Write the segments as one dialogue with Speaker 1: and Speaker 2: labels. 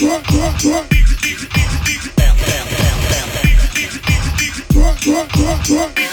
Speaker 1: Drop, drop, drop.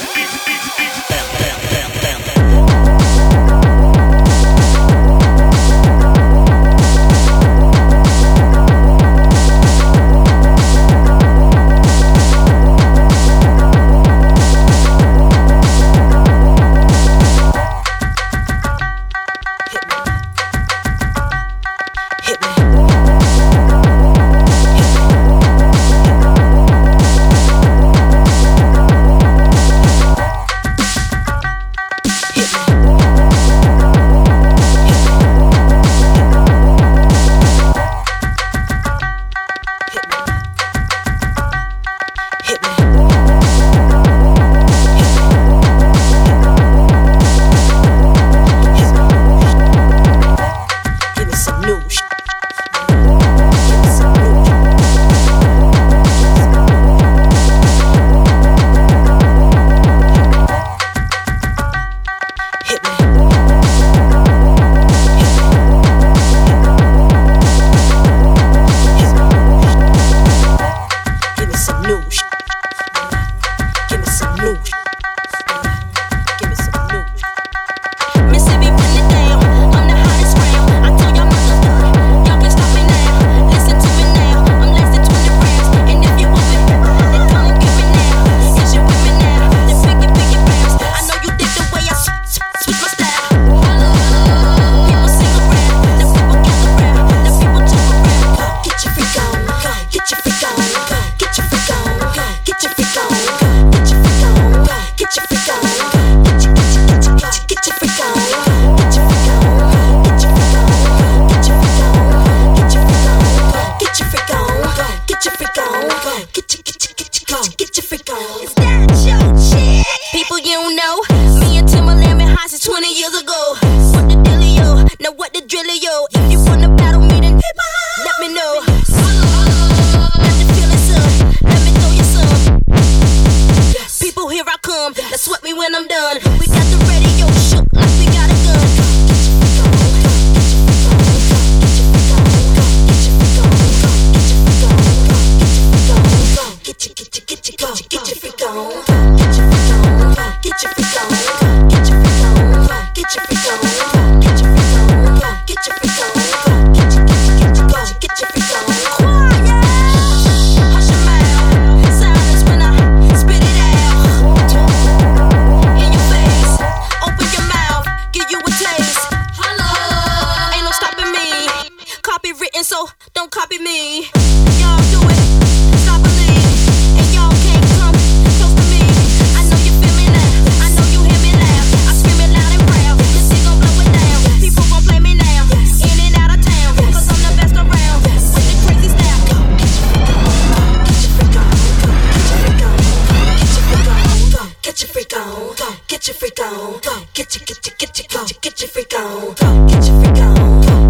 Speaker 1: get your, get your, get your,
Speaker 2: get your freak on, get your freak on.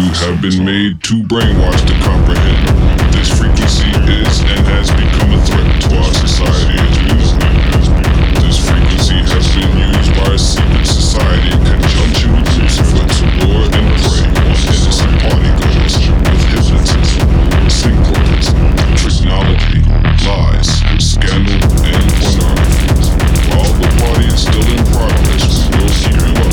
Speaker 2: You have been made too brainwashed to comprehend. This frequency is and has become a threat to our society as we know it. This frequency has been used by a secret society in conjunction with Lucifer to lure and prey on innocent party goers with hypnotism, synchronism, technology, lies, scandal, and pornography. While the party is still in progress, we will keep you.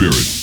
Speaker 2: spirit.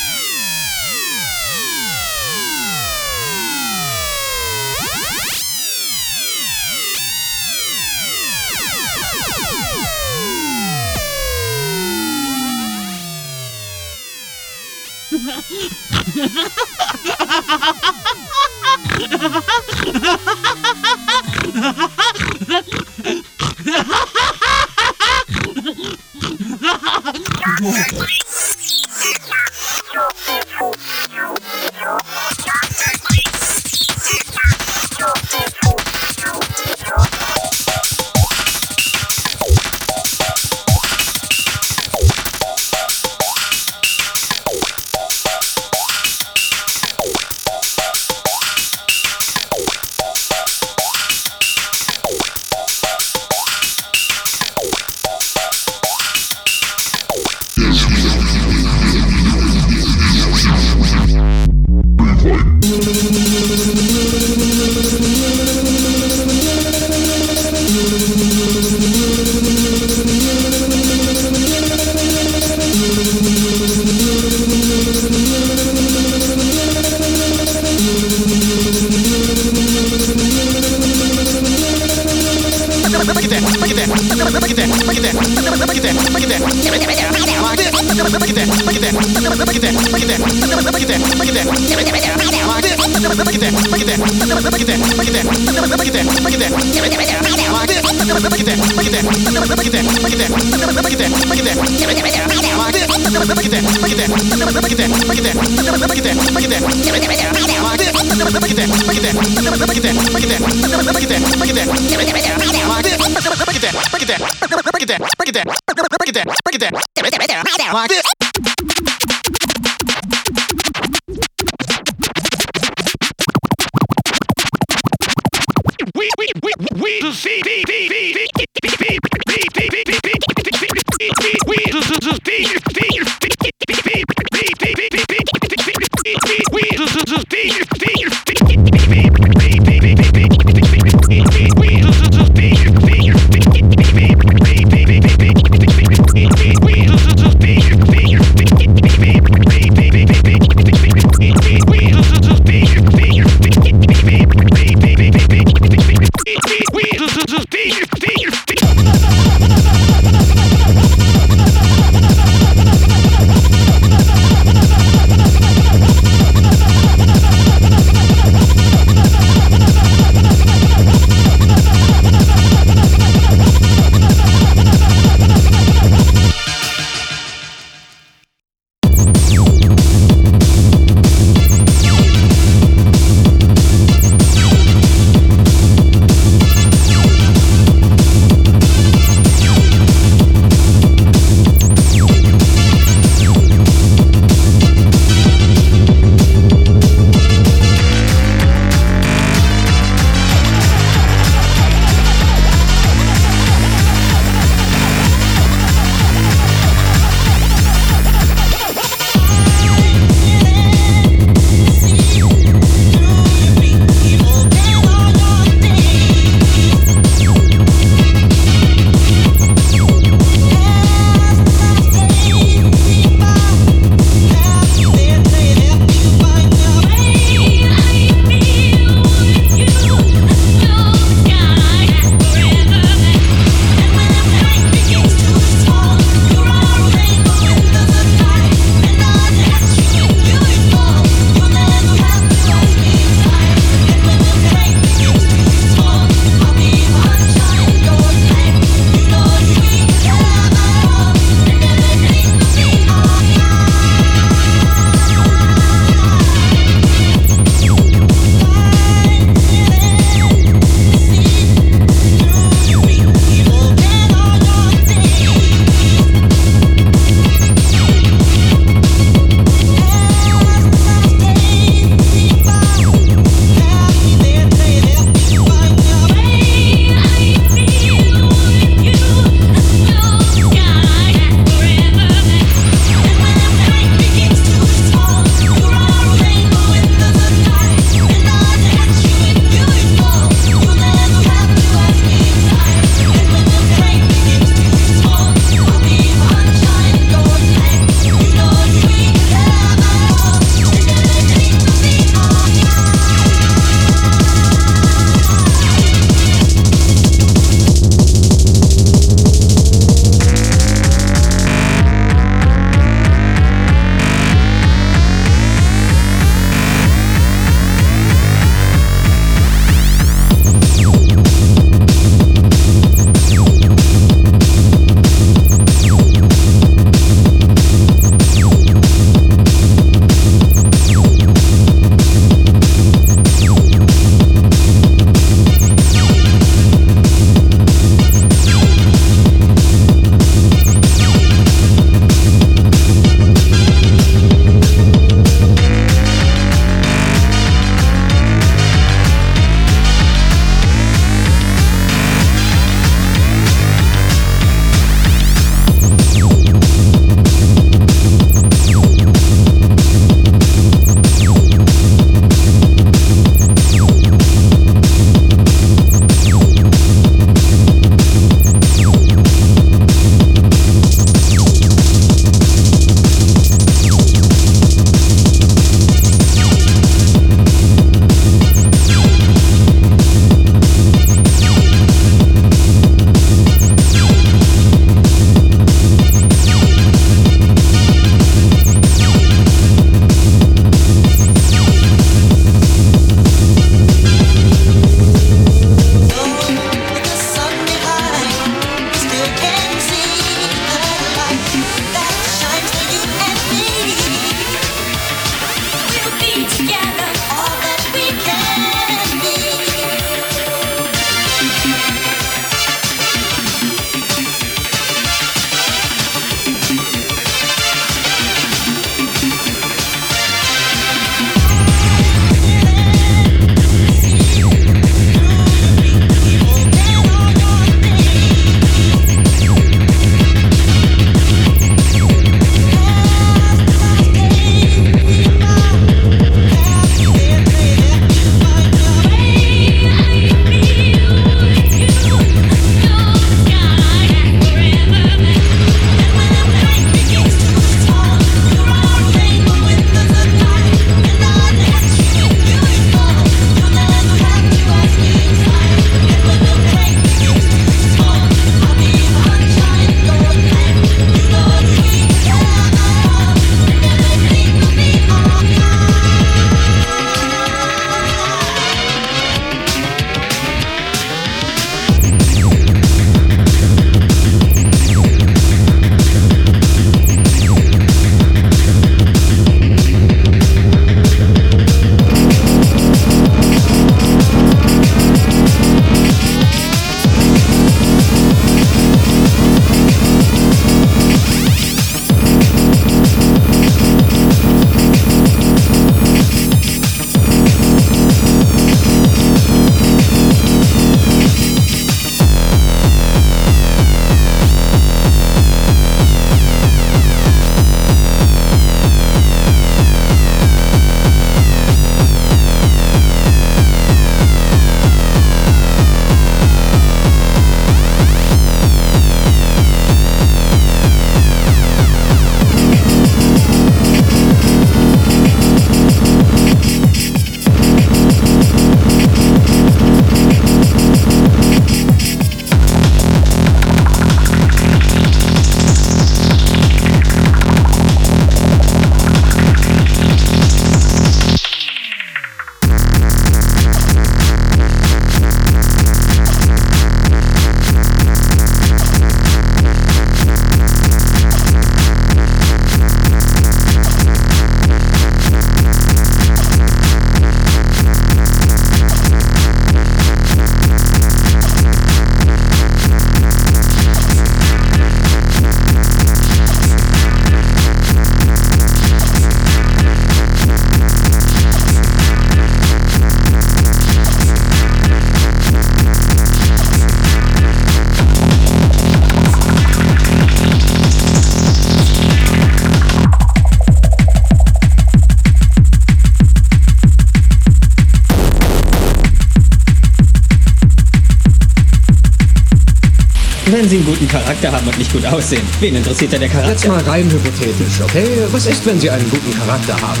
Speaker 3: Wenn Sie einen guten Charakter haben und nicht gut aussehen, wen interessiert da der Charakter?
Speaker 4: Jetzt mal rein hypothetisch, okay? Was ist, wenn Sie einen guten Charakter haben?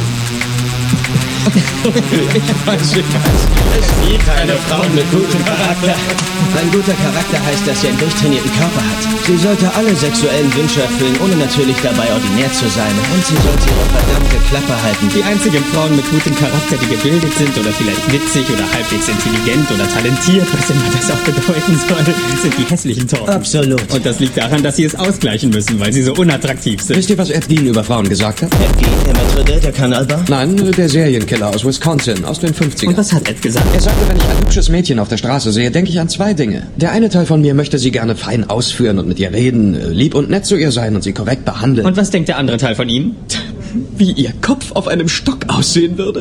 Speaker 3: Es gibt keine Frauen mit gutem Charakter.
Speaker 5: Ein guter Charakter heißt, dass er einen durchtrainierten Körper hat. Sie sollte alle sexuellen Wünsche erfüllen, ohne natürlich dabei ordinär zu sein. Und sie sollte ihre verdammte Klappe halten.
Speaker 3: Die einzigen Frauen mit gutem Charakter, die gebildet sind oder vielleicht witzig oder halbwegs intelligent oder talentiert, was immer das auch bedeuten soll, sind die hässlichen Torten.
Speaker 5: Absolut.
Speaker 3: Und das liegt daran, dass sie es ausgleichen müssen, weil sie so unattraktiv sind.
Speaker 4: Wisst ihr, was Ed Gein über Frauen gesagt hat?
Speaker 5: Wie der Maitre der Kanalbar?
Speaker 4: Nein, der Serienkiller aus Wisconsin, aus den 50ern.
Speaker 3: Und was hat Ed gesagt?
Speaker 4: Er sagte, wenn ich ein hübsches Mädchen auf der Straße sehe, denke ich an zwei Dinge. Der eine Teil von mir möchte sie gerne fein ausführen und mit ihr reden, lieb und nett zu ihr sein und sie korrekt behandeln.
Speaker 3: Und was denkt der andere Teil von Ihnen?
Speaker 4: wie ihr Kopf auf einem Stock aussehen würde.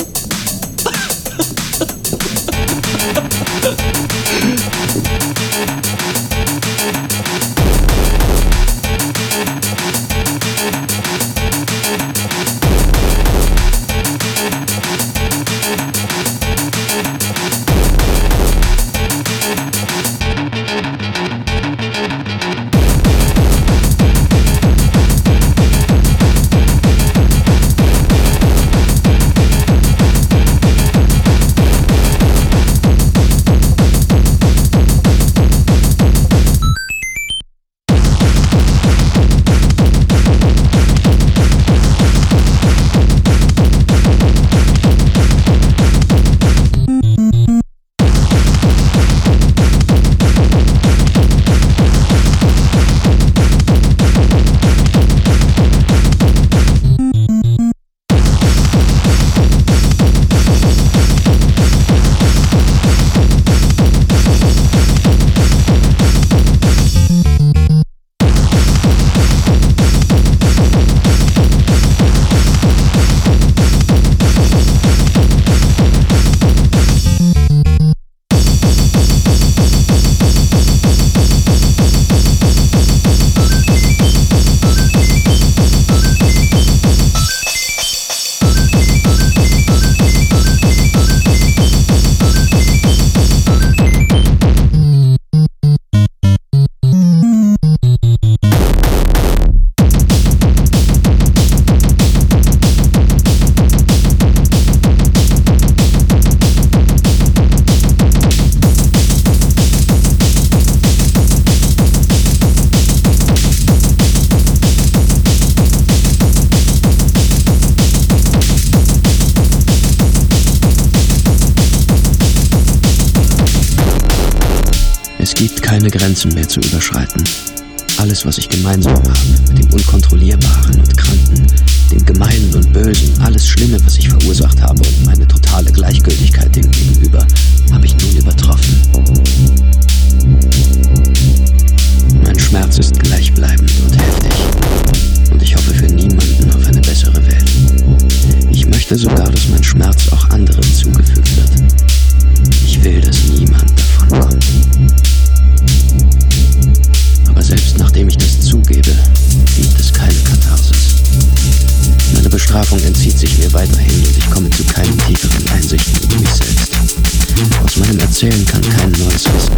Speaker 6: Was ich gemeinsam habe mit dem Unkontrollierbaren
Speaker 7: concern, come,
Speaker 8: come, noises.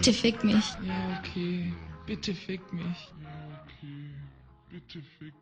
Speaker 8: Bitte fick mich.
Speaker 7: Ja, okay. Bitte fick mich.
Speaker 2: Fick mich. Bitte fick